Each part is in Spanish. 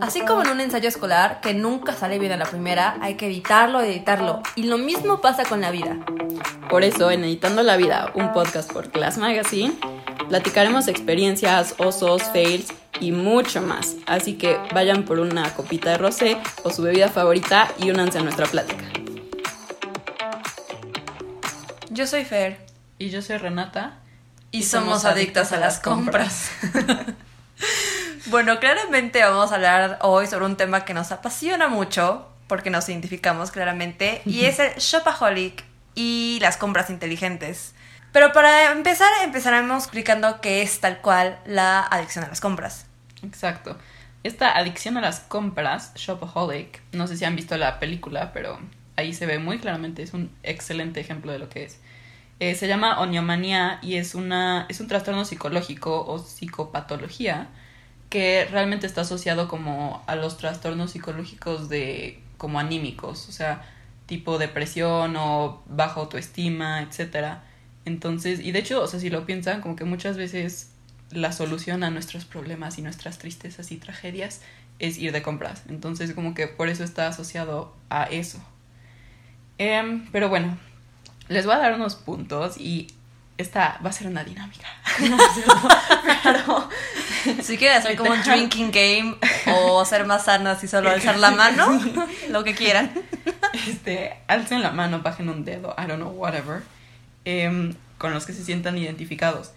Así como en un ensayo escolar que nunca sale bien a la primera, hay que editarlo, editarlo. Y lo mismo pasa con la vida. Por eso, en Editando la Vida, un podcast por Class Magazine, platicaremos experiencias, osos, fails y mucho más. Así que vayan por una copita de rosé o su bebida favorita y únanse a nuestra plática. Yo soy Fer. Y yo soy Renata. Y, somos, adictas a las compras. bueno, claramente vamos a hablar hoy sobre un tema que nos apasiona mucho, porque nos identificamos claramente, y es el shopaholic y las compras inteligentes. Pero para empezar, empezaremos explicando qué es tal cual la adicción a las compras. Exacto. Esta adicción a las compras, Shopaholic, no sé si han visto la película, pero ahí se ve muy claramente, es un excelente ejemplo de lo que es. Eh, se llama oniomanía y es, una, es un trastorno psicológico o psicopatología que realmente está asociado como a los trastornos psicológicos de como anímicos, o sea, tipo depresión o baja autoestima, etcétera. Entonces, y de hecho, o sea, si lo piensan, como que muchas veces la solución a nuestros problemas y nuestras tristezas y tragedias es ir de compras. Entonces, como que por eso está asociado a eso. Em, pero bueno, les voy a dar unos puntos y esta va a ser una dinámica. pero si quieren hacer como un drinking game o ser más sanas y solo alzar la mano, lo que quieran. Este, alcen la mano, bajen un dedo, I don't know, whatever, em, con los que se sientan identificados.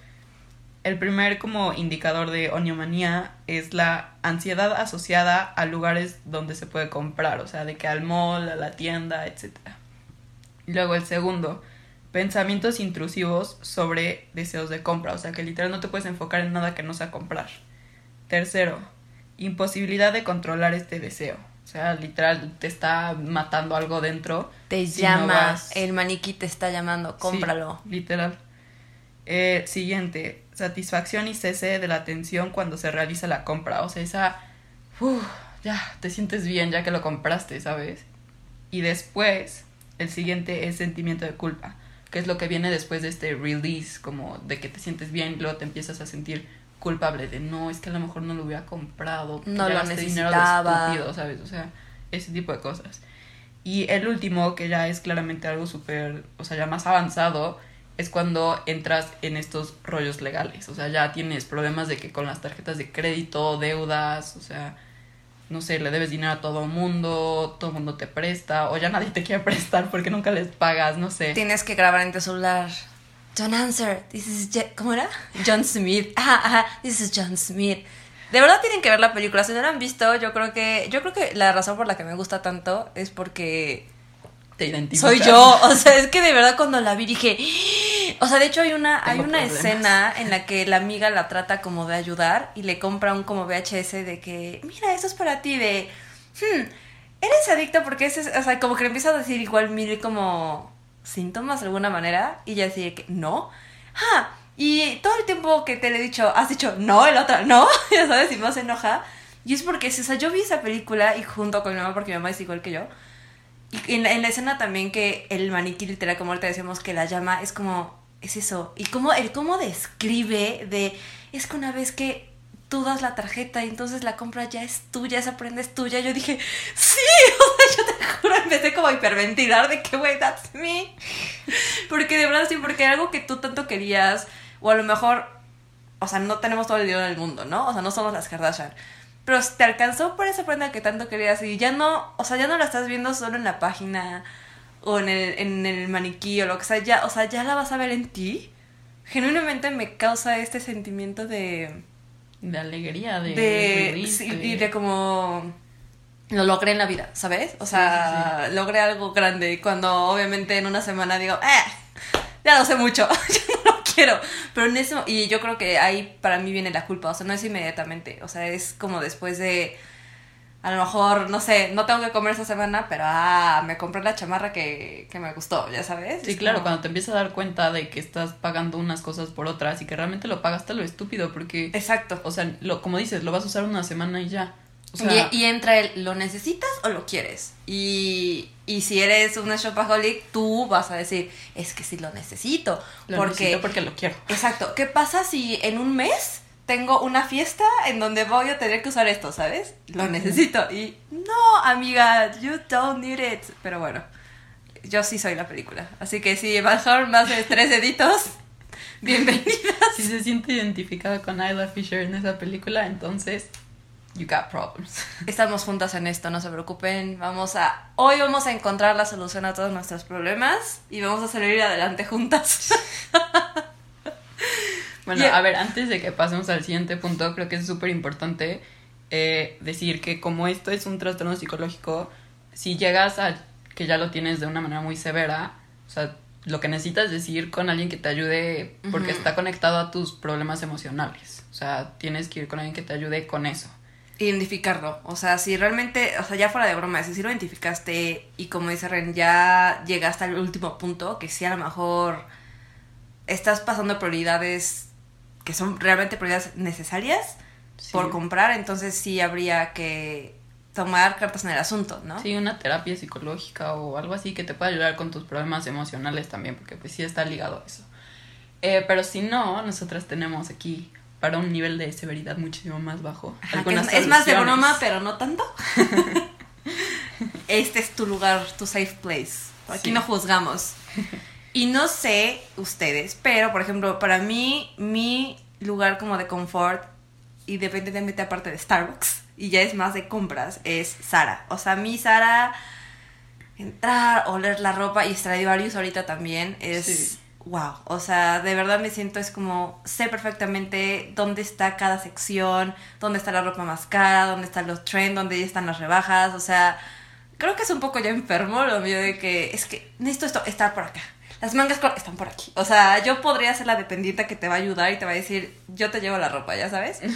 El primer como indicador de oniomanía es la ansiedad asociada a lugares donde se puede comprar, o sea, de que al mall, a la tienda, etcétera. Luego el segundo, pensamientos intrusivos sobre deseos de compra, o sea que literal no te puedes enfocar en nada que no sea comprar. Tercero, imposibilidad de controlar este deseo. O sea, literal te está matando algo dentro. Te llama, el maniquí te está llamando, cómpralo. literal. Eh, siguiente, satisfacción y cese de la atención cuando se realiza la compra. O sea, esa, ya, te sientes bien ya que lo compraste, ¿sabes? Y después, el siguiente es sentimiento de culpa, que es lo que viene después de este release, como de que te sientes bien y luego te empiezas a sentir culpable de no, es que a lo mejor no lo hubiera comprado, no lo necesitaba, estúpido, ¿sabes? O sea, ese tipo de cosas. Y el último, que ya es claramente algo súper, o sea, ya más avanzado, es cuando entras en estos rollos legales. O sea, ya tienes problemas de que con las tarjetas de crédito, deudas, o sea, no sé, le debes dinero a todo el mundo, todo el mundo te presta, o ya nadie te quiere prestar porque nunca les pagas, no sé. Tienes que grabar en tu celular. Don't answer. This is ¿Cómo era? John Smith. Ajá, ajá. This is John Smith. De verdad tienen que ver la película. Si no la han visto, yo creo que. Yo creo que la razón por la que me gusta tanto es porque. Te identificas. Soy yo. O sea, es que de verdad cuando la vi dije. O sea, de hecho hay una, hay una escena en la que la amiga la trata como de ayudar y le compra un como VHS de que, mira, eso es para ti, de, hmm, eres adicta porque es, o sea, como que le empieza a decir igual mire como síntomas de alguna manera y ya decía que no. Ah, y todo el tiempo que te le he dicho, has dicho no, el otro no, ya sabes, y más enoja. Y es porque, o sea, yo vi esa película y junto con mi mamá, porque mi mamá es igual que yo. Y en la, en la escena también que el maniquí literal, como ahorita decíamos, que la llama, es como, es eso. Y cómo, el cómo describe de, es que una vez que tú das la tarjeta y entonces la compra ya es tuya, esa prenda es tuya. Yo dije, sí, o sea, yo te juro, empecé como a hiperventilar de que, güey, that's me. Porque de verdad sí, porque algo que tú tanto querías, o a lo mejor, o sea, no tenemos todo el dinero del mundo, ¿no? O sea, no somos las Kardashian. Pero te alcanzó por esa prenda que tanto querías y ya no, o sea, ya no la estás viendo solo en la página o en el, en el maniquí o lo que sea, ya, o sea, ya la vas a ver en ti. Genuinamente me causa este sentimiento de... De alegría, de... de y de como... Lo logré en la vida, ¿sabes? O sea, logré algo grande cuando obviamente en una semana digo, eh, ya lo sé mucho, ya no lo quiero. Pero en eso, y yo creo que ahí para mí viene la culpa, o sea, no es inmediatamente, o sea, es como después de a lo mejor, no sé, no tengo que comer esta semana, pero ah, me compré la chamarra que, que me gustó, ya sabes. Sí, claro, cuando te empiezas a dar cuenta de que estás pagando unas cosas por otras y que realmente lo pagaste lo estúpido, porque. Exacto. O sea, lo, como dices, lo vas a usar una semana y ya. y, entra el, ¿lo necesitas o lo quieres? Y, y si eres una shopaholic, tú vas a decir, es que sí lo necesito. Lo porque, necesito porque lo quiero. Exacto. ¿Qué pasa si en un mes tengo una fiesta en donde voy a tener que usar esto, ¿sabes? Lo necesito. Y no, amiga, you don't need it. Pero bueno, yo sí soy la película. Así que si bajaron más de tres deditos, bienvenidas. Si se siente identificada con Isla Fisher en esa película, entonces you got problems. Estamos juntas en esto, no se preocupen. Vamos a. Hoy vamos a encontrar la solución a todos nuestros problemas y vamos a salir adelante juntas. Bueno, a ver, antes de que pasemos al siguiente punto, creo que es súper importante eh, decir que como esto es un trastorno psicológico, si llegas a que ya lo tienes de una manera muy severa, o sea, lo que necesitas es ir con alguien que te ayude porque está conectado a tus problemas emocionales. O sea, tienes que ir con alguien que te ayude con eso. Identificarlo. O sea, si realmente, o sea, ya fuera de broma, si lo identificaste y como dice Ren, ya llegaste al último punto, que si a lo mejor estás pasando prioridades que son realmente prioridades necesarias por comprar, entonces sí habría que tomar cartas en el asunto, ¿no? Sí, una terapia psicológica o algo así que te pueda ayudar con tus problemas emocionales también, porque pues sí está ligado a eso. Eh, pero si no, nosotras tenemos aquí para un nivel de severidad muchísimo más bajo. es, más de broma, pero no tanto. este es tu lugar, tu safe place. Aquí no juzgamos. Y no sé ustedes, pero por ejemplo, para mí, mi lugar como de confort, independientemente aparte de Starbucks, y ya es más de compras, es Sara. O sea, mi Sara, entrar, oler la ropa y Stradivarius ahorita también es... Wow, o sea, de verdad me siento es como sé perfectamente dónde está cada sección, dónde está la ropa más cara, dónde están los trends, dónde están las rebajas, o sea, creo que es un poco ya enfermo lo mío de que es que necesito esto estar por acá, las mangas están por aquí. O sea, yo podría ser la dependiente que te va a ayudar y te va a decir, yo te llevo la ropa, ya sabes.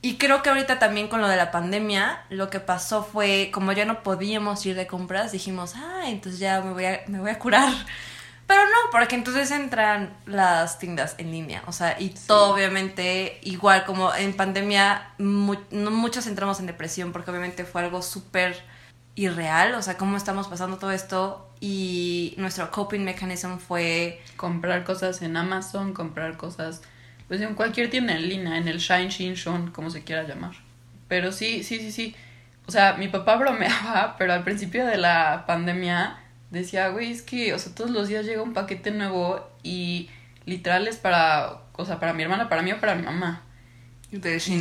Y creo que ahorita también con lo de la pandemia, lo que pasó fue, como ya no podíamos ir de compras, dijimos, ah, entonces ya me voy a, me voy a curar. Pero no, porque entonces entran las tiendas en línea, o sea, y todo obviamente igual como en pandemia muchos entramos en depresión porque obviamente fue algo súper irreal, o sea, cómo estamos pasando todo esto y nuestro coping mechanism fue comprar cosas en Amazon, comprar cosas pues en cualquier tienda en línea, en el Shine, Shin, Shon, como se quiera llamar. Pero sí, sí, sí, sí. O sea, mi papá bromeaba, pero al principio de la pandemia decía, güey, es que, o sea, todos los días llega un paquete nuevo y literal es para, o sea, para mi hermana, para mí o para mi mamá.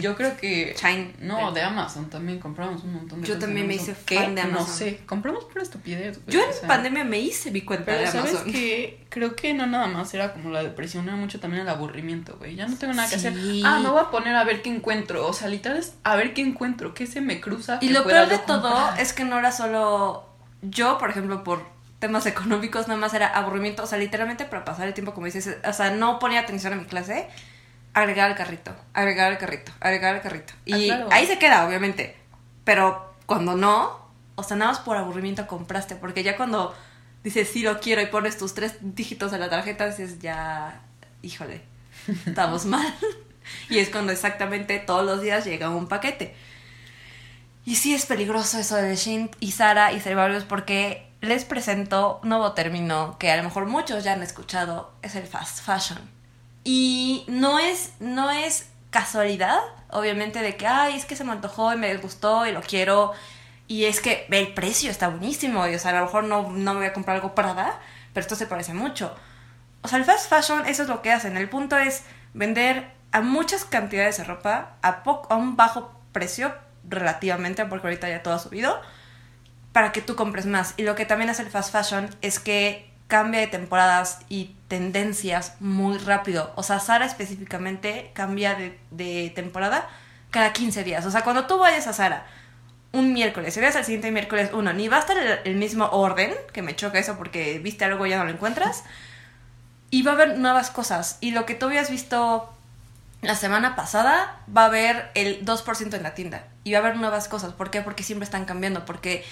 Yo creo que. No, de Amazon también compramos un montón de Yo también me hice fan de Amazon. No sé, compramos por estupidez. Yo en pandemia me hice mi cuenta de Amazon. ¿sabes qué? Creo que no nada más era como la depresión, era mucho también el aburrimiento, güey. Ya no tengo nada que hacer. Ah, me voy a poner a ver qué encuentro. O sea, literal es a ver qué encuentro, qué se me cruza. Y lo peor de todo es que no era solo yo, por ejemplo, por temas económicos, nada más era aburrimiento. O sea, literalmente para pasar el tiempo, como dices, o sea, no ponía atención a mi clase agregar al carrito, agregar al carrito, agregar al carrito. Ah, y ahí se queda, obviamente. Pero cuando no, o sea, nada más por aburrimiento compraste, porque ya cuando dices sí lo quiero y pones tus tres dígitos en la tarjeta, dices ya, híjole, estamos mal. y es cuando exactamente todos los días llega un paquete. Y sí es peligroso eso de Shin y Sara y Cerebrarios porque les presento un nuevo término que a lo mejor muchos ya han escuchado, es el fast fashion. Y no es, no es casualidad, obviamente, de que, ay, es que se me antojó y me gustó y lo quiero. Y es que el precio está buenísimo. Y, o sea, a lo mejor no, no me voy a comprar algo Prada, pero esto se parece mucho. O sea, el fast fashion, eso es lo que hacen. El punto es vender a muchas cantidades de ropa a, a un bajo precio, relativamente, porque ahorita ya todo ha subido, para que tú compres más. Y lo que también hace el fast fashion es que cambia de temporadas y tendencias muy rápido. O sea, Sara específicamente cambia de, temporada cada 15 días. O sea, cuando tú vayas a Sara un miércoles y veas al siguiente miércoles uno, ni va a estar el, el, mismo orden, que me choca eso porque viste algo y ya no lo encuentras, y va a haber nuevas cosas. Y lo que tú habías visto la semana pasada, va a haber el 2% en la tienda. Y va a haber nuevas cosas. ¿Por qué? Porque siempre están cambiando. Porque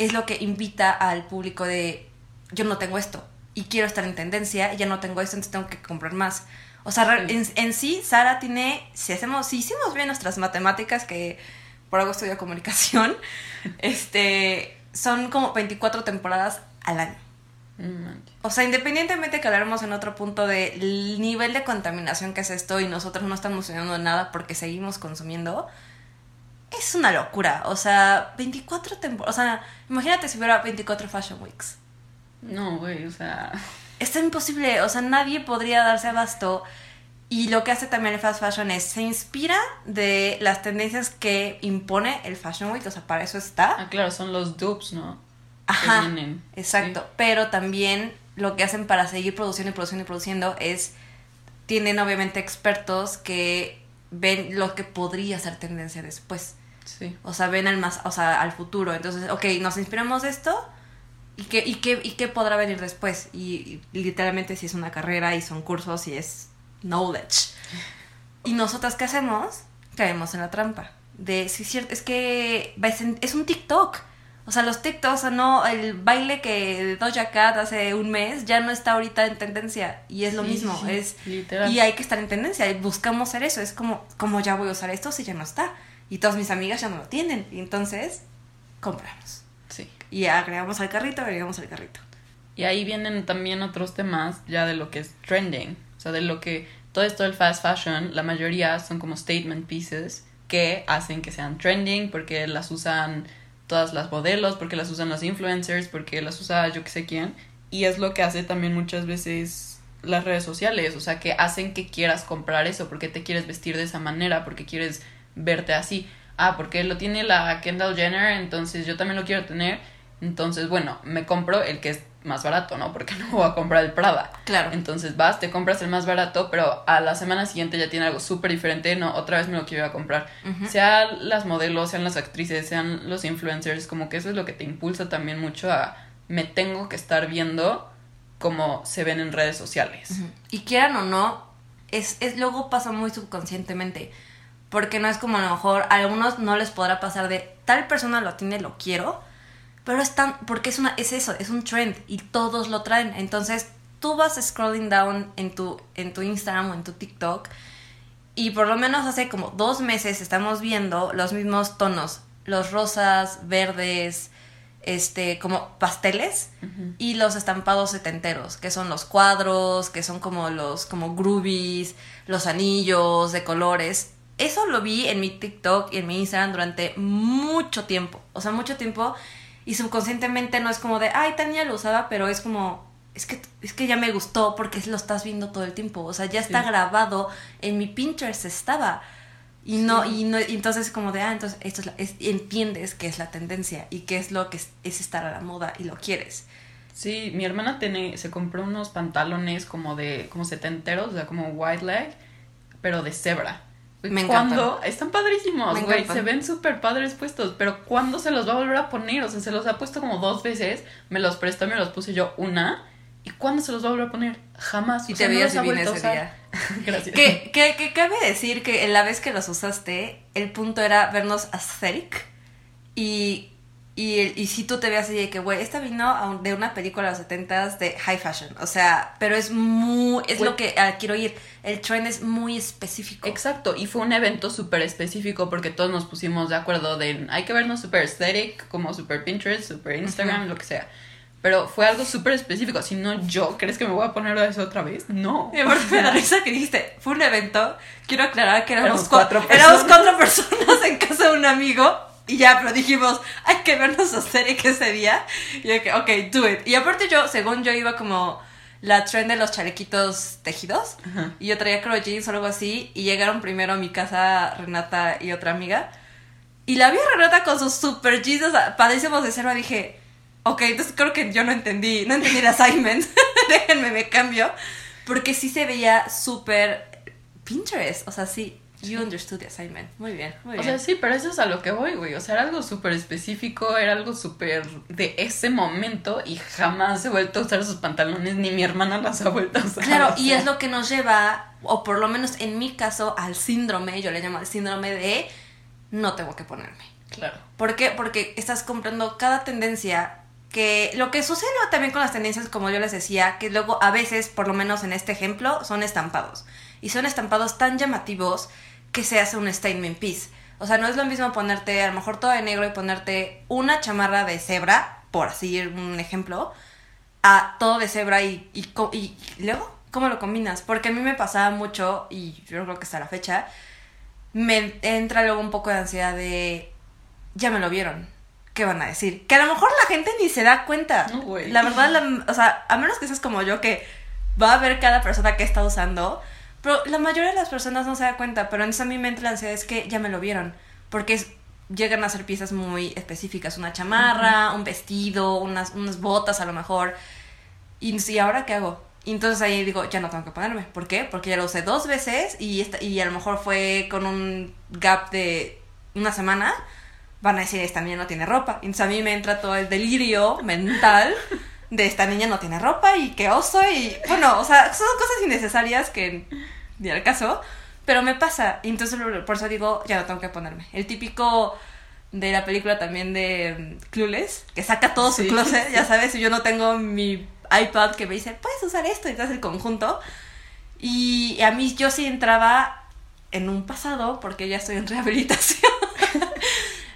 es lo que invita al público de yo no tengo esto y quiero estar en tendencia y ya no tengo esto, entonces tengo que comprar más. O sea, en, sí, Sara tiene, si hacemos, si hicimos bien nuestras matemáticas, que por algo estudio comunicación, este, son como 24 temporadas al año. O sea, independientemente que hablemos en otro punto del nivel de contaminación que es esto y nosotros no estamos haciendo nada porque seguimos consumiendo, es una locura. O sea, 24 temporadas. O sea, imagínate si hubiera 24 Fashion Weeks. No, güey, o sea. Está imposible. O sea, nadie podría darse abasto. Y lo que hace también el fast fashion es se inspira de las tendencias que impone el Fashion Week. O sea, para eso está. Ah, claro, son los dupes, ¿no? Ajá. Exacto. Pero también lo que hacen para seguir produciendo y produciendo y produciendo es. Tienen obviamente expertos que ven lo que podría ser tendencia después. Sí. O sea, ven al más, o sea, al futuro. Entonces, ok, nos inspiramos de esto. ¿Y qué, y qué, y qué podrá venir después? Y, literalmente si es una carrera y son cursos y es knowledge. ¿Y nosotras qué hacemos? Caemos en la trampa. De, sí, cierto, es que es un TikTok. O sea, los TikToks, o sea, no, el baile que Doja Cat hace un mes ya no está ahorita en tendencia. Y es lo mismo, es... Literal. Y hay que estar en tendencia, buscamos hacer eso. Es como, como ya voy a usar esto si ya no está? Y todas mis amigas ya no lo tienen. Y entonces, compramos. Sí. Y agregamos al carrito, agregamos al carrito. Y ahí vienen también otros temas ya de lo que es trending. O sea, de lo que todo esto del fast fashion, la mayoría son como statement pieces que hacen que sean trending porque las usan todas las modelos, porque las usan los influencers, porque las usa yo que sé quién. Y es lo que hace también muchas veces las redes sociales, o sea, que hacen que quieras comprar eso, porque te quieres vestir de esa manera, porque quieres verte así. Ah, porque lo tiene la Kendall Jenner, entonces yo también lo quiero tener. Entonces, bueno, me compro el que es más barato, ¿no? Porque no voy a comprar el Prada. Claro. Entonces vas, te compras el más barato, pero a la semana siguiente ya tiene algo súper diferente, no, otra vez me lo quiero ir a comprar. Sean las modelos, sean las actrices, sean los influencers, como que eso es lo que te impulsa también mucho a me tengo que estar viendo como se ven en redes sociales. Y quieran o no, es, es luego pasa muy subconscientemente. Porque no es como a lo mejor a algunos no les podrá pasar de tal persona lo tiene, lo quiero pero es tan, porque es una, es eso, es un trend y todos lo traen. Entonces, tú vas scrolling down en tu, en tu Instagram o en tu TikTok y por lo menos hace como dos meses estamos viendo los mismos tonos, los rosas, verdes, este, como pasteles y los estampados setenteros, que son los cuadros, que son como los, como groovies, los anillos de colores. Eso lo vi en mi TikTok y en mi Instagram durante mucho tiempo, o sea, mucho tiempo y subconscientemente no es como de, ay, Tania lo usaba, pero es como, es que, es que ya me gustó porque lo estás viendo todo el tiempo. O sea, ya está grabado, en mi Pinterest estaba. Y no, y no, y entonces como de, ah, entonces esto es, entiendes que es la tendencia y que es lo que es, estar a la moda y lo quieres. Sí, mi hermana tiene, se compró unos pantalones como de, como setenteros, o sea, como white leg, pero de cebra. Me cuando están padrísimos, güey, se ven súper padres puestos, pero ¿cuándo se los va a volver a poner? O sea, se los ha puesto como dos veces, me los prestó, me los puse yo una, ¿y cuándo se los va a volver a poner? Jamás. Y te veías no ese día. Gracias. Que, que, que, cabe decir que la vez que los usaste, el punto era vernos aesthetic y y, y si tú te veas así de que, güey, esta vino de una película de los 70 de high fashion. O sea, pero es muy. Es lo que ah, quiero ir. El trend es muy específico. Exacto. Y fue un evento súper específico porque todos nos pusimos de acuerdo de. Hay que vernos súper aesthetic, como súper Pinterest, súper Instagram, lo que sea. Pero fue algo súper específico. Si no, yo, ¿crees que me voy a poner eso otra vez? No. Y aparte me da risa que dijiste, fue un evento. Quiero aclarar que éramos, cuatro, personas. Éramos cuatro personas en casa de un amigo y ya, pero dijimos, hay que vernos a que ese día. Y yo que, ok, do it. Y aparte yo, según yo iba como la trend de los chalequitos tejidos. Y yo traía creo jeans o algo así. Y llegaron primero a mi casa Renata y otra amiga. Y la vi a Renata con sus super jeans padrísimos de cero. Dije, ok, entonces creo que yo no entendí, no entendí el assignment. Déjenme, me cambio. Porque sí se veía súper Pinterest. O sea, sí, You understood the assignment. Muy bien, muy bien. O sea, sí, pero eso es a lo que voy, güey. O sea, era algo súper específico, era algo súper de ese momento y jamás he vuelto a usar esos pantalones, ni mi hermana las ha vuelto a usar. Claro, y es lo que nos lleva, o por lo menos en mi caso, al síndrome, yo le llamo el síndrome de no tengo que ponerme. Claro. ¿Por qué? Porque estás comprando cada tendencia que lo que sucede también con las tendencias, como yo les decía, que luego a veces, por lo menos en este ejemplo, son estampados. Y son estampados tan llamativos que se hace un statement piece. O sea, no es lo mismo ponerte a lo mejor todo de negro y ponerte una chamarra de cebra, por así un ejemplo, a todo de cebra y, y, co- y luego, ¿cómo lo combinas? Porque a mí me pasaba mucho, y yo creo que hasta la fecha, me entra luego un poco de ansiedad de, ya me lo vieron, ¿qué van a decir? Que a lo mejor la gente ni se da cuenta. No. La verdad, la- o sea, a menos que seas como yo, que va a ver cada persona que está usando, pero la mayoría de las personas no se da cuenta, pero entonces a mí me entra la ansiedad es que ya me lo vieron, porque es- llegan a ser piezas muy específicas, una chamarra, un vestido, unas, unas botas a lo mejor, y, ¿y ahora qué hago? Y entonces ahí digo, ya no tengo que ponerme. ¿Por qué? Porque ya lo usé dos veces y, esta, y a lo mejor fue con un gap de una semana. Van a decir, esta niña no tiene ropa. Y entonces a mí me entra todo el delirio mental de esta niña no tiene ropa y qué oso. Y bueno, o sea, son cosas innecesarias que ni al caso. Pero me pasa. Y entonces por eso digo, ya no tengo que ponerme. El típico de la película también de mm, Clueless, que saca todo su Sí. closet, ya sabes, y yo no tengo mi iPad que me dice, puedes usar esto y te el conjunto. Y a mí yo sí entraba en un pasado, porque ya estoy en rehabilitación,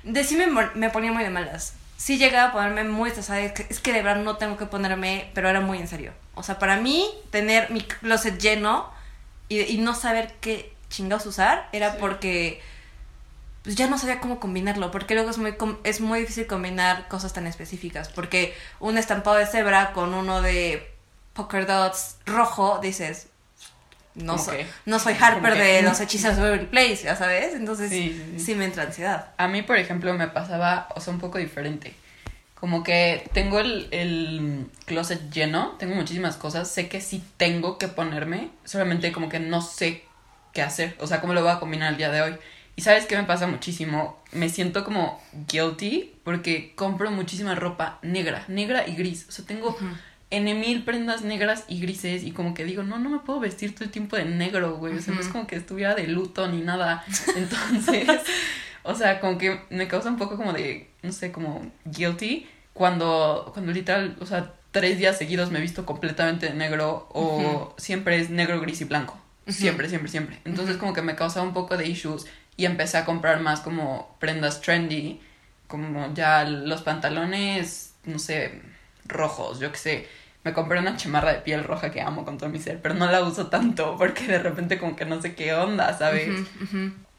de sí me, me ponía muy de malas. Sí llegaba a ponerme muy estresada, es que- de verdad no tengo que ponerme, pero era muy en serio. O sea, para mí, tener mi closet lleno y, y no saber qué chingados usar era Sí. porque pues ya no sabía cómo combinarlo, porque luego es muy, es muy difícil combinar cosas tan específicas, porque un estampado de cebra con uno de polka dots rojo, dices, no, no soy Harper de los hechizos de Waverly Place, ya sabes, entonces Sí, sí, sí, sí. me entra ansiedad. A mí, por ejemplo, me pasaba, o sea, un poco diferente. Como que tengo el, el closet lleno, tengo muchísimas cosas, sé que sí tengo que ponerme, solamente como que no sé qué hacer, o sea, cómo lo voy a combinar el día de hoy. Y sabes qué me pasa muchísimo, me siento como guilty porque compro muchísima ropa negra, negra y gris, o sea, tengo N mil prendas negras y grises y como que digo, no, no me puedo vestir todo el tiempo de negro, güey, o sea, no es como que estuviera de luto ni nada, entonces... O sea, como que me causa un poco como de, no sé, como guilty cuando, cuando literal, o sea, tres días seguidos me he visto completamente de negro o siempre es negro, gris y blanco. Siempre, siempre, siempre. Entonces como que me causa un poco de issues y empecé a comprar más como prendas trendy, como ya los pantalones, no sé, rojos, yo qué sé. Me compré una chamarra de piel roja que amo con todo mi ser, pero no la uso tanto porque de repente como que no sé qué onda, ¿sabes?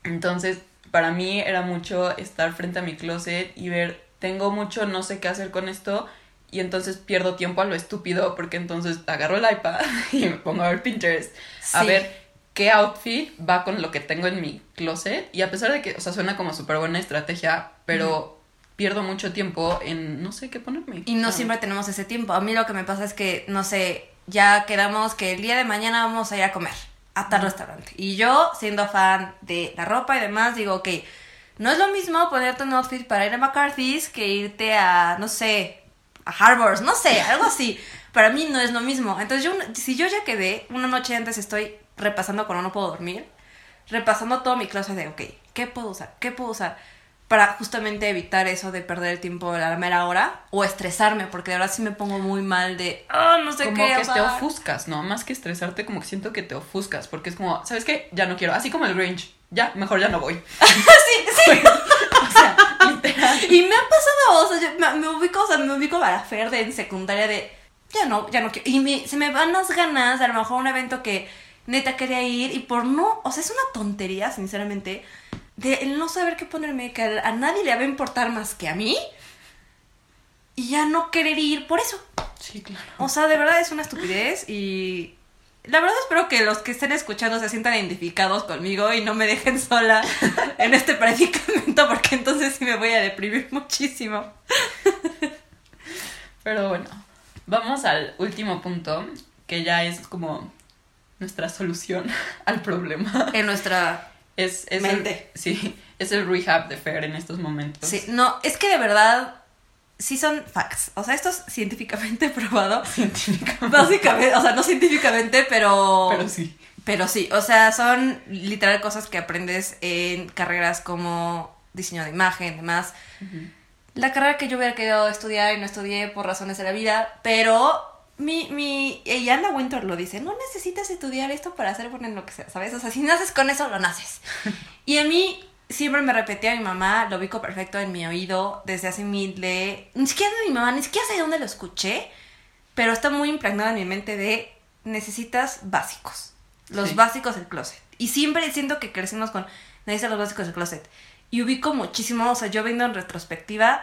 Entonces, para mí era mucho estar frente a mi closet y ver, tengo mucho, no sé qué hacer con esto, y entonces pierdo tiempo a lo estúpido, porque entonces agarro el iPad y me pongo a ver Pinterest, a ver qué outfit va con lo que tengo en mi closet, y a pesar de que, o sea, suena como súper buena estrategia, pero pierdo mucho tiempo en no sé qué ponerme. Y no sea, siempre tenemos ese tiempo. A mí lo que me pasa es que, no sé, ya quedamos que el día de mañana vamos a ir a comer a tal restaurante. Y yo, siendo fan de la ropa y demás, digo, ok, no es lo mismo ponerte un outfit para ir a McCarthy's que irte a, no sé, a Harvard's, no sé, algo así. Para mí no es lo mismo. Entonces, yo, si yo ya quedé, una noche antes estoy repasando cuando no puedo dormir, repasando todo mi closet de, ok, ¿qué puedo usar? ¿Qué puedo usar? Para justamente evitar eso de perder el tiempo a la mera hora o estresarme, porque de verdad sí me pongo muy mal de, ah, no sé como qué que te usar". ofuscas, ¿no? Más que estresarte, como que siento que te ofuscas, porque es como, ¿sabes qué? Ya no quiero, así como el Grinch, ya, mejor ya no voy. sí, sí. O sea, literal. Y me ha pasado, o sea, yo me, me ubico, o sea, me ubico a la Fer de en secundaria de, ya no, ya no quiero. Y me- se me van las ganas, de a lo mejor un evento que neta quería ir y por no, o sea, es una tontería, sinceramente, de el no saber qué ponerme, que a, a nadie le va a importar más que a mí. Y ya no querer ir por eso. Sí, claro. O sea, de verdad es una estupidez y la verdad espero que los que estén escuchando se sientan identificados conmigo y no me dejen sola en este predicamento porque entonces sí me voy a deprimir muchísimo. Pero bueno, vamos al último punto, que ya es como nuestra solución al problema. En nuestra... Es, es Mente. El, sí, es el rehab de Fer en estos momentos. Sí, no, es que de verdad sí son facts. O sea, esto es científicamente probado. Científicamente. Básicamente, o sea, no científicamente, pero... Pero sí. Pero sí, o sea, son literal cosas que aprendes en carreras como diseño de imagen, demás. La carrera que yo hubiera querido estudiar y no estudié por razones de la vida, pero mi, mi, y Anna Winter lo dice, no necesitas estudiar esto para ser bueno en lo que sea, ¿sabes? O sea, si naces con eso, lo naces. y a mí siempre me repetía mi mamá, lo ubico perfecto en mi oído desde hace mil de... Ni siquiera de mi mamá, ni siquiera sé de dónde lo escuché, pero está muy impregnado en mi mente de necesitas básicos. Los Sí. básicos del closet. Y siempre siento que crecimos con necesitas los básicos del closet. Y ubico muchísimo, o sea, yo viendo en retrospectiva,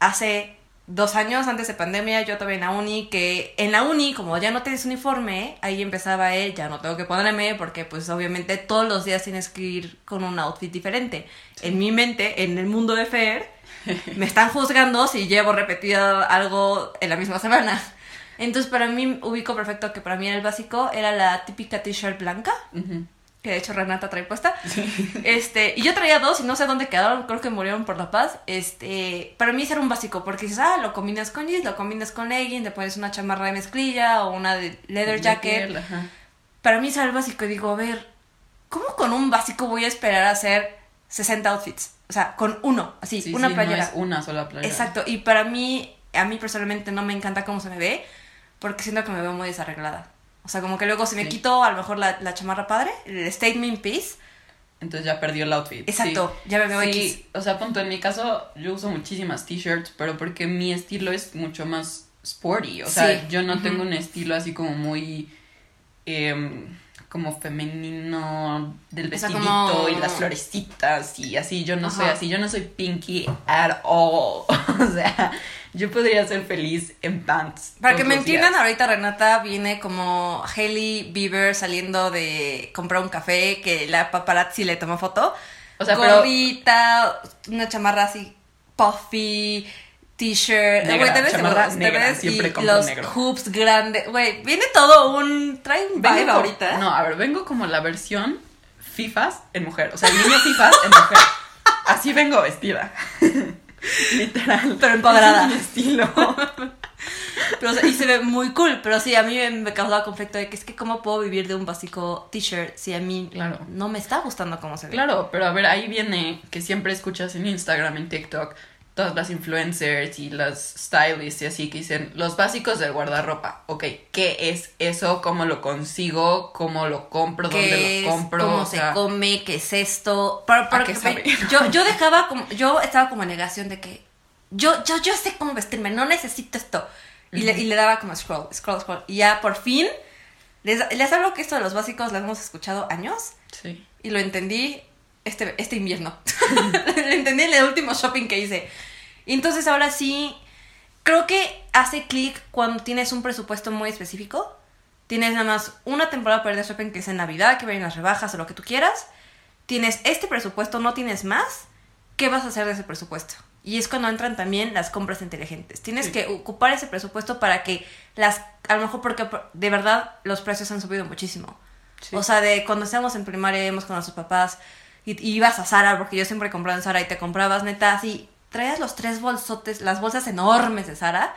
hace dos años antes de pandemia, yo todavía en la uni, que en la uni, como ya no tienes uniforme, ahí empezaba el, ya no tengo que ponerme, porque pues obviamente todos los días tienes que ir con un outfit diferente. En mi mente, en el mundo de Fer, me están juzgando si llevo repetido algo en la misma semana. Entonces para mí ubico perfecto que para mí el básico, era la típica t-shirt blanca, Ujú. Que de hecho Renata trae puesta. Este, y yo traía dos y no sé dónde quedaron, creo que murieron por la paz. Este, para mí ese era un básico, porque dices, ah, lo combinas con jeans, lo combinas con leggings, te pones una chamarra de mezclilla o una de leather jacket. piel. Para mí ese era el básico y digo, a ver, ¿cómo con un básico voy a esperar a hacer 60 outfits? O sea, con uno, así, Sí, una sí, playera. No es una sola playera. Exacto, y para mí, a mí personalmente no me encanta cómo se me ve, porque siento que me veo muy desarreglada. O sea, como que luego si me Sí. quito a lo mejor la, la chamarra padre, el statement piece, Entonces ya perdió el outfit. exacto, ya me veo Sí, o sea, punto, en mi caso yo uso muchísimas t-shirts, pero porque mi estilo es mucho más sporty, o sea, Sí. yo no tengo un estilo así como muy, em, como femenino del O sea, vestidito como- y las florecitas y así, yo no soy así, yo no soy pinky at all, o sea, yo podría ser feliz en pants. Para que me entiendan, ahorita Renata viene como Hailey Bieber saliendo de comprar un café que la paparazzi le tomó foto. O sea, pero- Gorrita, una chamarra así puffy, t-shirt, güey, te ves, chamarra te negra, ves, siempre y los negro. hoops grandes, güey, viene todo un, trae un Vengo vibe como- ahorita. No, a ver, vengo como la versión FIFAs en mujer. O sea, el niño FIFAs en mujer. Así vengo vestida. Literal. Pero empoderada. Es mi estilo. Pero, o sea, y se ve muy cool, pero sí, a mí me, me causaba conflicto de que es que cómo puedo vivir de un básico t-shirt si a mí Claro. no me está gustando cómo se ve. Claro, pero a ver, ahí viene que siempre escuchas en Instagram, en TikTok, todas las influencers y las stylists y así que dicen los básicos del guardarropa. Ok, ¿qué es eso? ¿Cómo lo consigo? ¿Cómo lo compro? qué ¿Dónde es, lo compro? cómo O sea, se come, qué es esto. Para, para qué que- sabe? yo, yo dejaba como, yo estaba como en negación de que yo, yo, yo sé cómo vestirme, no necesito esto. Y, le, y le daba como scroll, scroll, scroll. Y ya por fin, les, les hablo que esto de los básicos lo hemos escuchado años Sí. y lo entendí este, este invierno. lo entendí en el último shopping que hice. Y entonces ahora sí, creo que hace clic cuando tienes un presupuesto muy específico. Tienes nada más una temporada para ir de shopping que es en Navidad, que vienen las rebajas o lo que tú quieras. Tienes este presupuesto, no tienes más. ¿Qué vas a hacer de ese presupuesto? Y es cuando entran también las compras inteligentes. Tienes Sí. que ocupar ese presupuesto para que las, a lo mejor porque de verdad los precios han subido muchísimo. Sí. O sea, de cuando estábamos en primaria íbamos con nuestros papás y, y ibas a Zara, porque yo siempre compraba en Zara y te comprabas neta así, traías los tres bolsotes, las bolsas enormes de Zara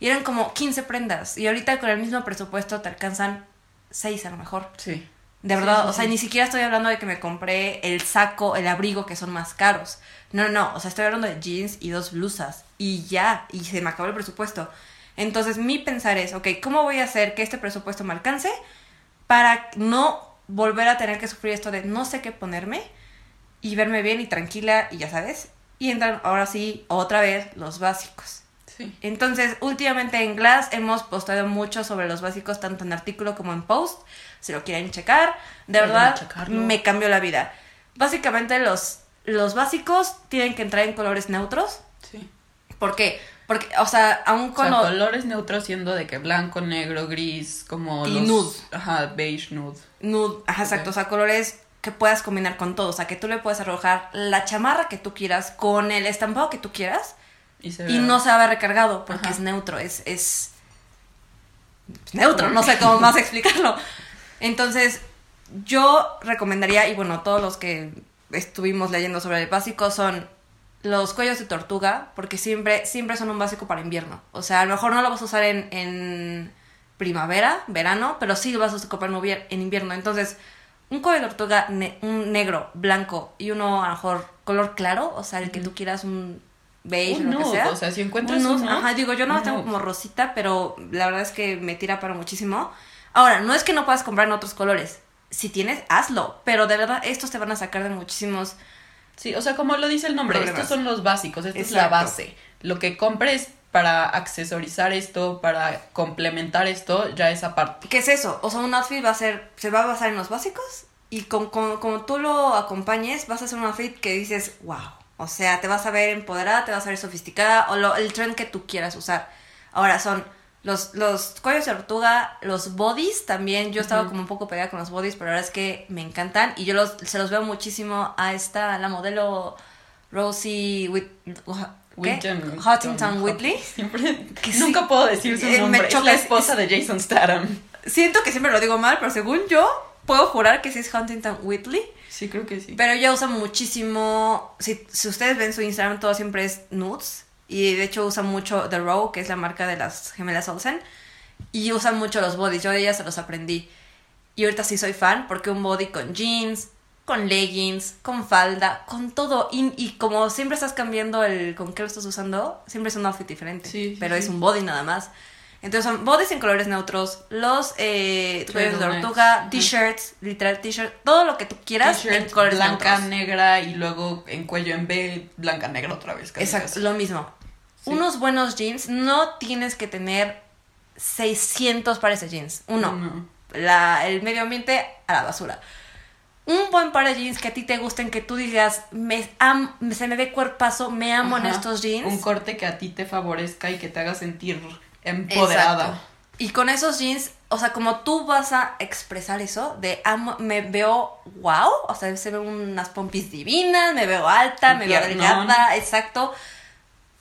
y eran como 15 prendas. Y ahorita con el mismo presupuesto te alcanzan 6 a lo mejor. Sí. De Sí, verdad, sí, o sea, sí. ni siquiera estoy hablando de que me compré el saco, el abrigo, que son más caros. No, no, o sea, estoy hablando de jeans y dos blusas. Y ya, y se me acabó el presupuesto. Entonces, mi pensar es, ok, ¿cómo voy a hacer que este presupuesto me alcance para no volver a tener que sufrir esto de no sé qué ponerme y verme bien y tranquila y ya sabes? Y entran ahora sí, otra vez, los básicos. Sí. Entonces, últimamente en Glass hemos postado mucho sobre los básicos, tanto en artículo como en post. Si lo quieren checar, de Vayan verdad me cambió la vida. Básicamente los, los básicos tienen que entrar en colores neutros. Sí. ¿Por qué? Porque, o sea, aún O con sea, lo- colores neutros siendo de que blanco, negro, gris, como Y los... nude. Ajá, beige, nude. nude, ajá, exacto, Ok. o sea, colores que puedas combinar con todo. O sea, que tú le puedes arrojar la chamarra que tú quieras con el estampado que tú quieras Y, se y vea- no se va a ver recargado porque Ajá. es neutro, es, es es neutro, no sé cómo más explicarlo. Entonces, yo recomendaría, y bueno, todos los que estuvimos leyendo sobre el básico son los cuellos de tortuga, porque siempre, siempre son un básico para invierno. O sea, a lo mejor no lo vas a usar en, en primavera, verano, pero sí lo vas a ocupar en invierno. Entonces, un cuello de tortuga, ne- un negro, blanco y uno a lo mejor color claro, o sea, el que tú quieras, un beige, Un lo que sea. o sea, si encuentras Un un nude, nude, ajá, digo, yo no tengo como rosita, pero la verdad es que me tira para muchísimo. Ahora, no es que no puedas comprar en otros colores. Si tienes, hazlo. Pero de verdad, estos te van a sacar de muchísimos. Sí, o sea, como lo dice el nombre, Problemas. estos son los básicos, esta es la base. Lo que compres para accesorizar esto, para complementar esto, ya es aparte. ¿Qué es eso? O sea, un outfit va a ser, se va a basar en los básicos y con, con- como tú lo acompañes, vas a hacer un outfit que dices, wow. O sea, te vas a ver empoderada, te vas a ver sofisticada o lo- el trend que tú quieras usar. Ahora son los, los cuellos de tortuga, los bodies también. Yo estaba Ujú. como un poco pegada con los bodies, pero la verdad es que me encantan y yo los, se los veo muchísimo a esta, la modelo Rosie Whit, ¿qué? Whitton- Huntington Whitley. Siempre, nunca sí. puedo decir su Eh, me nombre. Es choca, la es- esposa de Jason Statham. Siento que siempre lo digo mal, pero según yo, puedo jurar que sí es Huntington Whitley. Sí, creo que sí. Pero ella usa muchísimo. Si, si ustedes ven su Instagram, todo siempre es nudes. Y de hecho usa mucho The Row, que es la marca de las gemelas Olsen. Y usa mucho los bodies. Yo de ella se los aprendí. Y ahorita sí soy fan porque un body con jeans, con leggings, con falda, con todo. Y, y como siempre estás cambiando el con qué lo estás usando, siempre es un outfit diferente. Sí, sí, pero es un body nada más. Entonces son bodies en colores neutros, los eh, de tortuga, t-shirts, literal t-shirt, todo lo que tú quieras en colores blanca, neutros. negra y luego en cuello en B, blanca, negra otra vez. casi, Exacto, casi. lo mismo. Sí. Unos buenos jeans, no tienes que tener 600 pares de jeans. Uno, No. la, el medio ambiente a la basura. Un buen par de jeans que a ti te gusten, que tú digas, me am- se me ve cuerpazo, me amo en estos jeans. Un corte que a ti te favorezca y que te haga sentir empoderada. Exacto. Y con esos jeans, o sea, como tú vas a expresar eso, de amo, me veo wow, o sea, se ven unas pompis divinas, me veo alta, me veo delgada, exacto.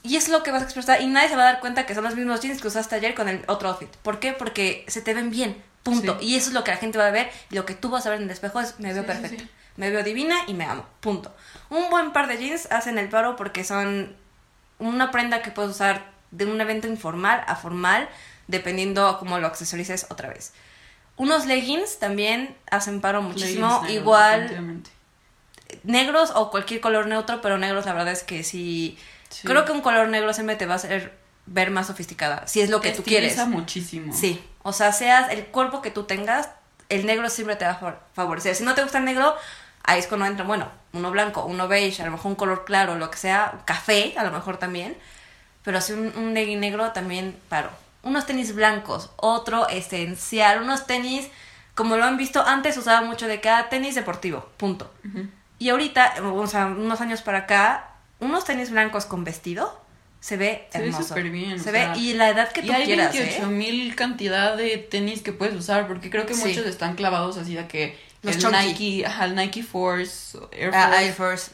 Y es lo que vas a expresar y nadie se va a dar cuenta que son los mismos jeans que usaste ayer con el otro outfit. ¿Por qué? Porque se te ven bien, punto. Sí. Y eso es lo que la gente va a ver y lo que tú vas a ver en el espejo es me veo Sí, perfecta. sí. Me veo divina y me amo, punto. Un buen par de jeans hacen el paro porque son una prenda que puedes usar de un evento informal a formal, dependiendo cómo lo accesorices otra vez. Unos leggings también hacen paro muchísimo, negros, igual negros o cualquier color neutro, pero negros la verdad es que sí, Sí. creo que un color negro siempre te va a hacer ver más sofisticada, si es lo que tú quieres. Muchísimo. Sí, o sea, seas el cuerpo que tú tengas, el negro siempre te va a fa- favorecer. Si no te gusta el negro, ahí es cuando entra, bueno, uno blanco, uno beige, a lo mejor un color claro, lo que sea, café, a lo mejor también. Pero si un, un negro también paro. Unos tenis blancos, otro esencial, unos tenis, como lo han visto, antes usaba mucho de cada tenis deportivo, punto. Y ahorita, o sea, unos años para acá, unos tenis blancos con vestido se ve Se ve hermoso. súper bien, Se ve, sea, y la edad que Y tú hay quieras, 28 ¿eh? mil cantidad de tenis que puedes usar, porque creo que Sí. muchos están clavados así de que Los el chunky. Nike, ajá, el Nike Force, Air Force. Ah, Air Force.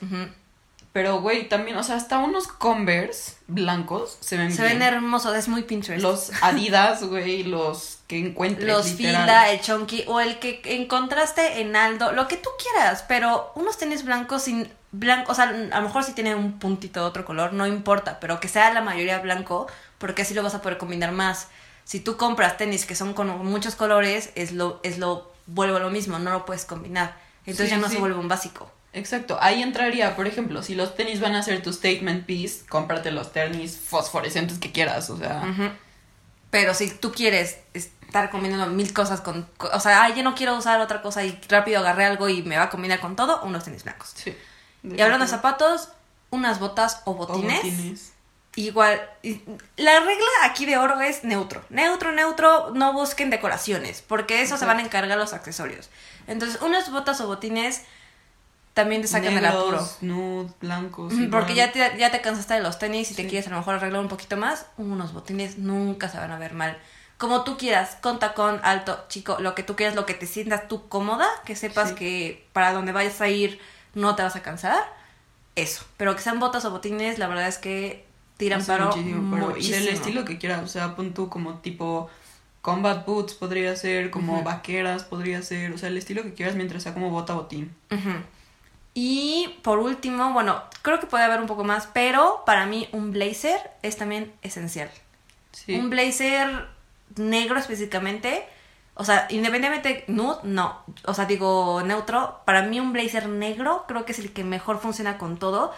Pero, güey, también, o sea, hasta unos Converse blancos se ven Se bien. ven hermosos, es muy Pinterest. Los Adidas, güey, los que encuentres. Los literal. fila, el chunky o el que encontraste en Aldo, lo que tú quieras, pero unos tenis blancos sin blanco, o sea, a lo mejor si tiene un puntito de otro color, no importa, pero que sea la mayoría blanco, porque así lo vas a poder combinar más. Si tú compras tenis que son con muchos colores, es lo es lo vuelvo a lo mismo, no lo puedes combinar. Entonces Sí, ya no sí. se vuelve un básico. Exacto, ahí entraría, por ejemplo, si los tenis van a ser tu statement piece, cómprate los tenis fosforescentes que quieras, o sea. Pero si tú quieres estar combinando mil cosas con, co- o sea, ay, yo no quiero usar otra cosa y rápido agarré algo y me va a combinar con todo, unos tenis blancos. Sí. Y hablando de zapatos, unas botas o O botines. botines. Igual, la regla aquí de oro es neutro. Neutro, neutro, no busquen decoraciones, porque eso se van a encargar los accesorios. Entonces, unas botas o botines también te sacan del apuro. Nude, blancos. Porque ya te, ya te cansaste de los tenis y te quieres a lo mejor arreglar un poquito más, unos botines nunca se van a ver mal. Como tú quieras, con tacón, alto, chico, lo que tú quieras, lo que te sientas tú cómoda, que sepas Sí. que para donde vayas a ir no te vas a cansar. Eso. Pero que sean botas o botines, la verdad es que tiran Hace paro muchísimo paro. Y del estilo que quieras, o sea, pon tú como tipo combat boots podría ser, como vaqueras podría ser, o sea, el estilo que quieras mientras sea como bota botín. Y por último, bueno, creo que puede haber un poco más, pero para mí un blazer es también esencial. Sí. Un blazer negro específicamente. O sea, independientemente nude, no. O sea, digo neutro. Para mí un blazer negro creo que es el que mejor funciona con todo.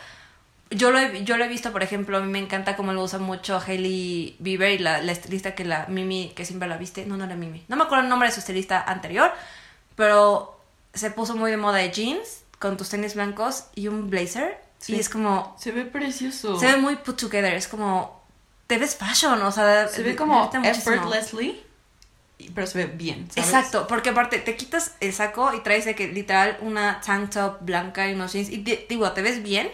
Yo lo he, yo lo he visto, por ejemplo, a mí me encanta cómo lo usa mucho Hailey Bieber y la, la estilista que la Mimi, que siempre la viste. No, no era Mimi. No me acuerdo el nombre de su estilista anterior, pero se puso muy de moda de jeans con tus tenis blancos y un blazer. Sí. Y es como, Se ve precioso. se ve muy put together, es como te ves fashion, o sea, Se ve como effortlessly, pero se ve bien. ¿sabes? Exacto, porque aparte te quitas el saco y traes de que literal una tank top blanca y unos jeans y digo, te ves bien,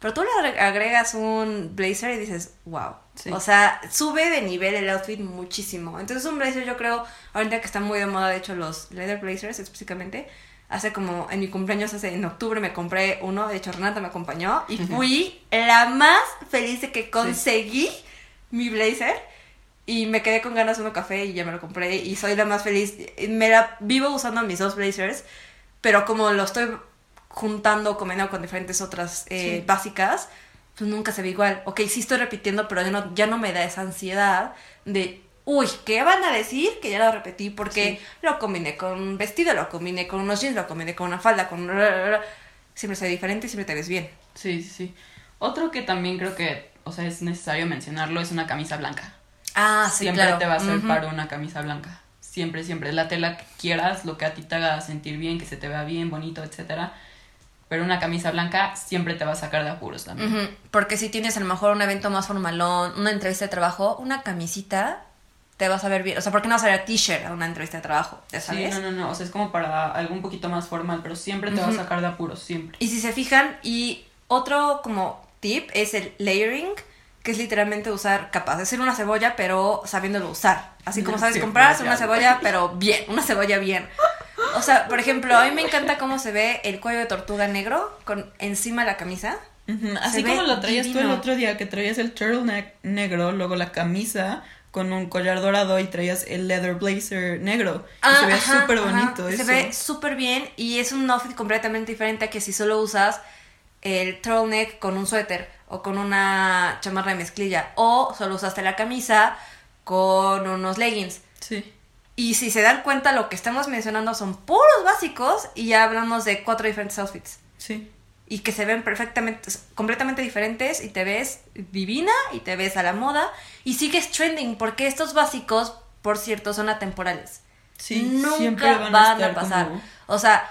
pero tú le agre- agregas un blazer y dices, wow. Sí. O sea, sube de nivel el outfit muchísimo. Entonces un blazer yo creo, ahorita que está muy de moda, de hecho los leather blazers específicamente, hace como en mi cumpleaños, hace en octubre me compré uno, de hecho Renata me acompañó y fui la más feliz de que conseguí mi blazer. Y me quedé con ganas de uno café y ya me lo compré y soy la más feliz. Me la vivo usando mis dos blazers, pero como lo estoy juntando, combinando con diferentes otras eh, Sí. básicas, pues nunca se ve igual. Ok, sí estoy repitiendo, pero ya no, ya no me da esa ansiedad de, uy, ¿qué van a decir? Que ya lo repetí porque lo combiné con un vestido, lo combiné con unos jeans, lo combiné con una falda, con... Siempre se ve diferente y siempre te ves bien. Sí, sí, sí. Otro que también creo que, o sea, es necesario mencionarlo es una camisa blanca. Ah, sí, siempre claro. te va a hacer Ujú. paro una camisa blanca. Siempre, siempre. La tela que quieras, lo que a ti te haga sentir bien, que se te vea bien, bonito, etcétera. Pero una camisa blanca siempre te va a sacar de apuros también. Ujú, Porque si tienes a lo mejor un evento más formalón, una entrevista de trabajo, una camisita te vas a ver bien. O sea, ¿por qué no vas a ver a t-shirt a una entrevista de trabajo? ¿Ya Sí, sabes? no, no, no. O sea, es como para algo un poquito más formal, pero siempre te va a sacar de apuros, siempre. Y si se fijan, y otro como tip es el layering, que es literalmente usar capaz de ser una cebolla, pero sabiéndolo usar. Así como sabes comprar, hacer una cebolla, pero bien, una cebolla bien. O sea, por ejemplo, a mí me encanta cómo se ve el cuello de tortuga negro con encima la camisa. Así Se como lo traías tú el otro día, que traías el turtleneck negro, luego la camisa con un collar dorado y traías el leather blazer negro. y se ve Ah, súper bonito Se eso. ve súper bien y es un outfit completamente diferente a que si solo usas el turtleneck con un suéter o con una chamarra de mezclilla o solo usaste la camisa con unos leggings. Sí. Y si se dan cuenta, lo que estamos mencionando son puros básicos y ya hablamos de cuatro diferentes outfits. Sí. Y que se ven perfectamente, completamente diferentes y te ves divina y te ves a la moda y sigues trending porque estos básicos, por cierto, son atemporales Sí, nunca siempre van, van a pasar. como- O sea,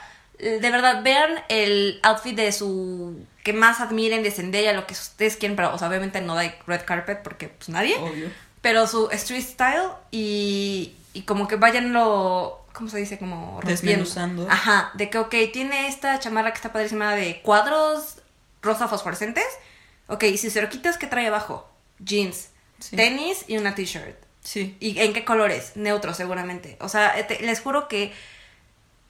de verdad, vean el outfit de su... que más admiren de Zendaya, lo que ustedes quieren, pero, o sea, obviamente no da red carpet porque, pues, nadie. Obvio. Pero su street style y, y como que vayanlo... ¿Cómo se dice? Como rompiendo. Desmenuzando. Ajá, de que, ok, tiene esta chamarra que está padrísima de cuadros rosa fosforescentes. Ok, y si se lo quitas, ¿qué trae abajo? Jeans, Sí. tenis y una t-shirt. Sí. ¿Y en qué colores? Neutros, seguramente. O sea, te- les juro que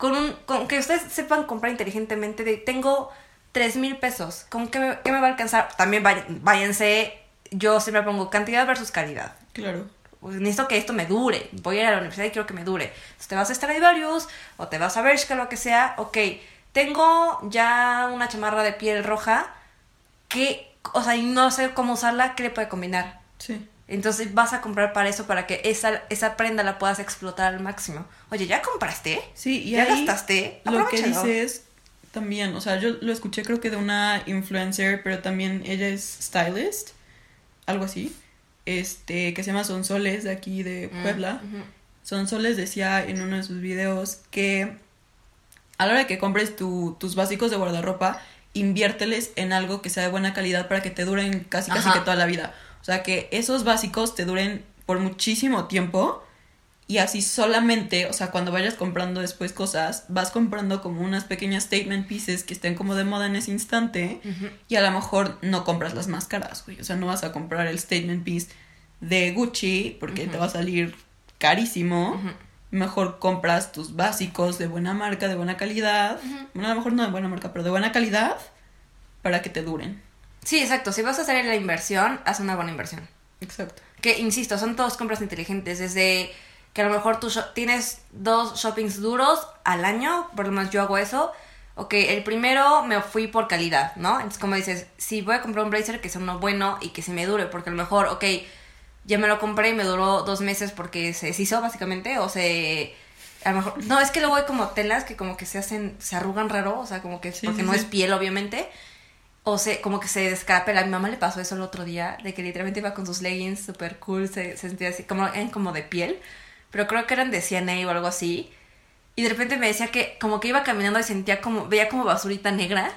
con, un, con que ustedes sepan comprar inteligentemente, de, tengo tres mil pesos, ¿con qué me, qué me va a alcanzar? También váyanse, yo siempre pongo cantidad versus calidad. Claro. Pues necesito que esto me dure. Voy a ir a la universidad y quiero que me dure. Si te vas a Stradivarius o te vas a Bershka, lo que sea, ok. Tengo ya una chamarra de piel roja que, o sea, y no sé cómo usarla, ¿qué le puede combinar? Sí. Entonces vas a comprar para eso, para que esa, esa prenda la puedas explotar al máximo. Oye, ¿ya compraste? Sí, y ¿Ya ahí gastaste? Lo que dices también, o sea, yo lo escuché creo que de una influencer, pero también ella es stylist, algo así, este, que se llama Sonsoles de aquí de Mm, Puebla. Sonsoles decía en uno de sus videos que a la hora de que compres tu- tus básicos de guardarropa, inviérteles en algo que sea de buena calidad para que te duren casi casi Ajá. que toda la vida. O sea, que esos básicos te duren por muchísimo tiempo y así solamente, o sea, cuando vayas comprando después cosas, vas comprando como unas pequeñas statement pieces que estén como de moda en ese instante y a lo mejor no compras las más caras, güey. O sea, no vas a comprar el statement piece de Gucci porque te va a salir carísimo. Ujú. Mejor compras tus básicos de buena marca, de buena calidad. Bueno, a lo mejor no de buena marca, pero de buena calidad para que te duren. Sí, exacto. Si vas a hacer la inversión, haz una buena inversión. Exacto. Que, insisto, son todas compras inteligentes. Desde que a lo mejor tú tienes dos shoppings duros al año, por lo menos yo hago eso. Ok, el primero me fui por calidad, ¿no? Entonces, como dices, si voy a comprar un blazer que sea uno bueno y que se me dure, porque a lo mejor, ok, ya me lo compré y me duró dos meses porque se deshizo, básicamente, o se... A lo mejor... No, es que luego hay como telas que como que se hacen, se arrugan raro, o sea, como que... Sí, porque sí, no sí. es piel, obviamente. O se, como que se descarapela. A mi mamá le pasó eso el otro día, de que literalmente iba con sus leggings super cool, se, se sentía así, como, eran como de piel, pero creo que eran de CNA o algo así. Y de repente me decía que como que iba caminando y sentía como, veía como basurita negra.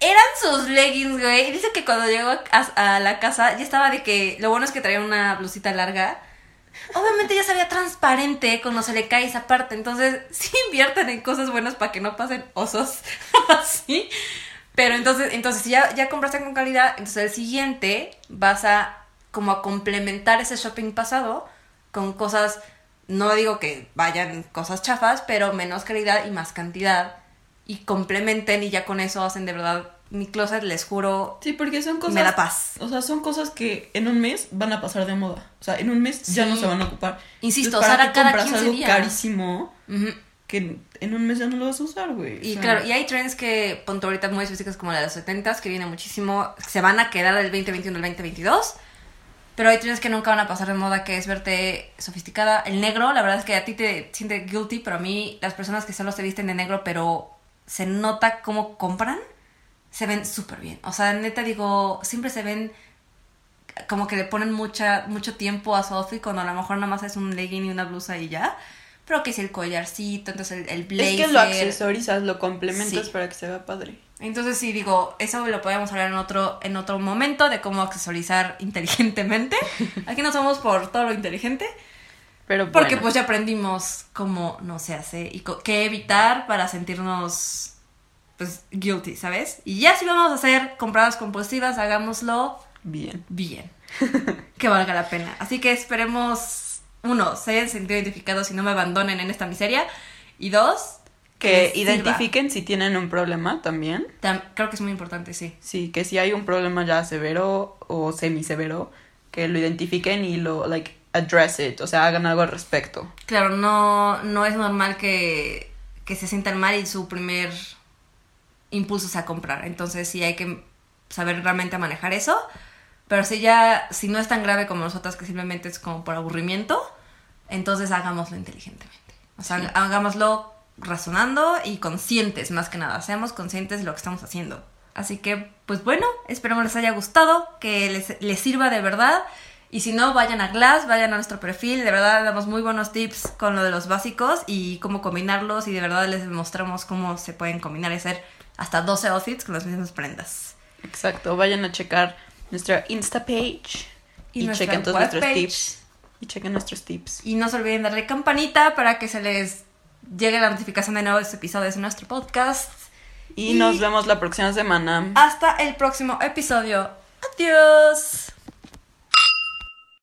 eran sus leggings, güey. Y dice que cuando llegó a, a, la casa ya estaba de que lo bueno es que traía una blusita larga. Obviamente ya se veía transparente cuando se le cae esa parte. Entonces, sí invierten en cosas buenas para que no pasen osos así. Pero entonces, entonces si ya, ya compraste con calidad, entonces el siguiente vas a como a complementar ese shopping pasado con cosas, no digo que vayan cosas chafas, pero menos calidad y más cantidad. Y complementen y ya con eso hacen de verdad mi closet, les juro. Sí, porque son cosas. Me da paz. O sea, son cosas que en un mes van a pasar de moda. O sea, en un mes ya no se van a ocupar. Insisto, o sea, cada compras algo carísimo que en un mes ya no lo vas a usar, güey. Y claro, y hay trends que, punto ahorita muy específicos como la de los 70 que viene muchísimo, se van a quedar del 2021 al 2022. Pero hay trends que nunca van a pasar de moda, que es verte sofisticada. El negro, la verdad es que a ti te siente guilty, pero a mí las personas que solo se visten de negro, pero se nota cómo compran, se ven súper bien. O sea, neta digo, siempre se ven como que le ponen mucha, mucho tiempo a su outfit cuando a lo mejor nada más es un legging y una blusa y ya. Pero que es el collarcito, entonces el, el blazer. Es que lo accesorizas, lo complementas para que se vea padre. Entonces sí, digo, eso lo podemos hablar en otro, en otro momento de cómo accesorizar inteligentemente. Aquí no somos por todo lo inteligente. Pero Porque pues ya aprendimos cómo no se hace y qué evitar para sentirnos pues guilty, ¿sabes? Y ya si vamos a hacer compradas compulsivas, hagámoslo bien. Bien. que valga la pena. Así que esperemos uno, se hayan sentido identificados y no me abandonen en esta miseria. Y dos, que, identifiquen si tienen un problema también. creo que es muy importante, sí. Sí, que si hay un problema ya severo o semisevero, que lo identifiquen y lo, like, address it, o sea, hagan algo al respecto. Claro, no, no es normal que, que se sientan mal y su primer impulso sea comprar. Entonces sí hay que saber realmente manejar eso pero si ya, si no es tan grave como nosotras, que simplemente es como por aburrimiento, entonces hagámoslo inteligentemente. O sea, hagámoslo razonando y conscientes, más que nada. Seamos conscientes de lo que estamos haciendo. Así que, pues bueno, esperemos les haya gustado, que les, les sirva de verdad. Y si no, vayan a Glass, vayan a nuestro perfil. De verdad, damos muy buenos tips con lo de los básicos y cómo combinarlos. Y de verdad les mostramos cómo se pueden combinar y hacer hasta 12 outfits con las mismas prendas. Exacto, vayan a checar nuestra Insta page y, chequen todos nuestros tips. Y chequen nuestros tips. Y no se olviden darle campanita para que se les llegue la notificación de nuevos episodios de nuestro podcast. y nos vemos la próxima semana. Hasta el próximo episodio. Adiós.